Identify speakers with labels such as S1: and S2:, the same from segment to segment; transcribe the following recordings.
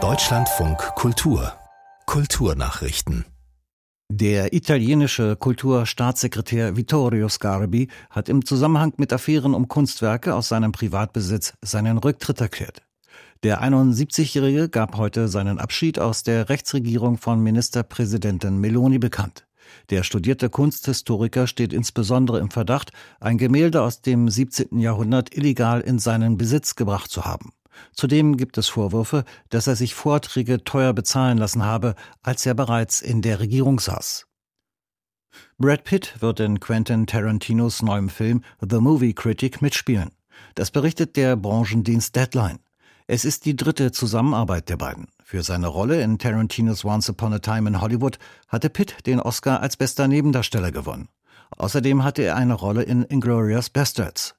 S1: Deutschlandfunk Kultur Kulturnachrichten
S2: der italienische Kulturstaatssekretär Vittorio Scarbi hat im Zusammenhang mit Affären um Kunstwerke aus seinem Privatbesitz seinen Rücktritt erklärt. Der 71-Jährige gab heute seinen Abschied aus der Rechtsregierung von Ministerpräsidentin Meloni bekannt. Der studierte Kunsthistoriker steht insbesondere im Verdacht, ein Gemälde aus dem 17. Jahrhundert illegal in seinen Besitz gebracht zu haben. Zudem gibt es Vorwürfe, dass er sich Vorträge teuer bezahlen lassen habe, als er bereits in der Regierung saß. Brad Pitt wird in Quentin Tarantinos neuem Film The Movie Critic mitspielen. Das berichtet der Branchendienst Deadline. Es ist die dritte Zusammenarbeit der beiden. Für seine Rolle in Tarantinos Once Upon a Time in Hollywood hatte Pitt den Oscar als bester Nebendarsteller gewonnen. Außerdem hatte er eine Rolle in Inglorious Bastards.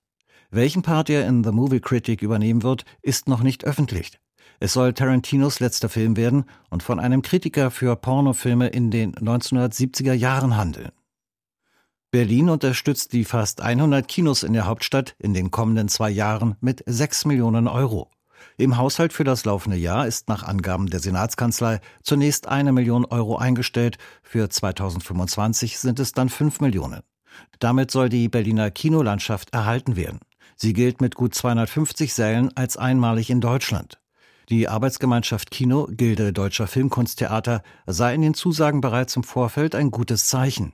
S2: Welchen Part er in The Movie Critic übernehmen wird, ist noch nicht öffentlich. Es soll Tarantinos letzter Film werden und von einem Kritiker für Pornofilme in den 1970er Jahren handeln. Berlin unterstützt die fast 100 Kinos in der Hauptstadt in den kommenden zwei Jahren mit 6 Millionen Euro. Im Haushalt für das laufende Jahr ist nach Angaben der Senatskanzlei zunächst eine Million Euro eingestellt, für 2025 sind es dann 5 Millionen. Damit soll die Berliner Kinolandschaft erhalten werden. Sie gilt mit gut 250 Sälen als einmalig in Deutschland. Die Arbeitsgemeinschaft Kino, Gilde Deutscher Filmkunsttheater, sah in den Zusagen bereits im Vorfeld ein gutes Zeichen.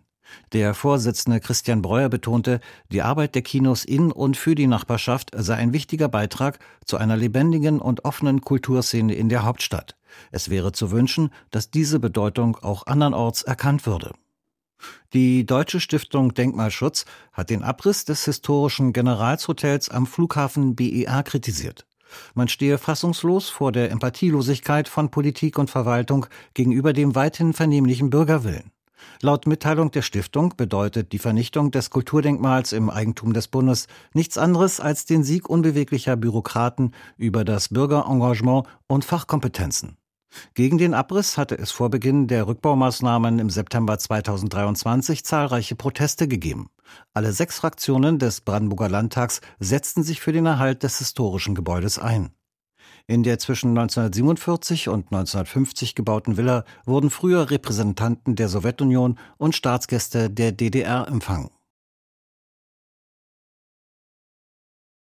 S2: Der Vorsitzende Christian Breuer betonte, die Arbeit der Kinos in und für die Nachbarschaft sei ein wichtiger Beitrag zu einer lebendigen und offenen Kulturszene in der Hauptstadt. Es wäre zu wünschen, dass diese Bedeutung auch andernorts erkannt würde. Die Deutsche Stiftung Denkmalschutz hat den Abriss des historischen Generalshotels am Flughafen BER kritisiert. Man stehe fassungslos vor der Empathielosigkeit von Politik und Verwaltung gegenüber dem weithin vernehmlichen Bürgerwillen. Laut Mitteilung der Stiftung bedeutet die Vernichtung des Kulturdenkmals im Eigentum des Bundes nichts anderes als den Sieg unbeweglicher Bürokraten über das Bürgerengagement und Fachkompetenzen. Gegen den Abriss hatte es vor Beginn der Rückbaumaßnahmen im September 2023 zahlreiche Proteste gegeben. Alle sechs Fraktionen des Brandenburger Landtags setzten sich für den Erhalt des historischen Gebäudes ein. In der zwischen 1947 und 1950 gebauten Villa wurden früher Repräsentanten der Sowjetunion und Staatsgäste der DDR empfangen.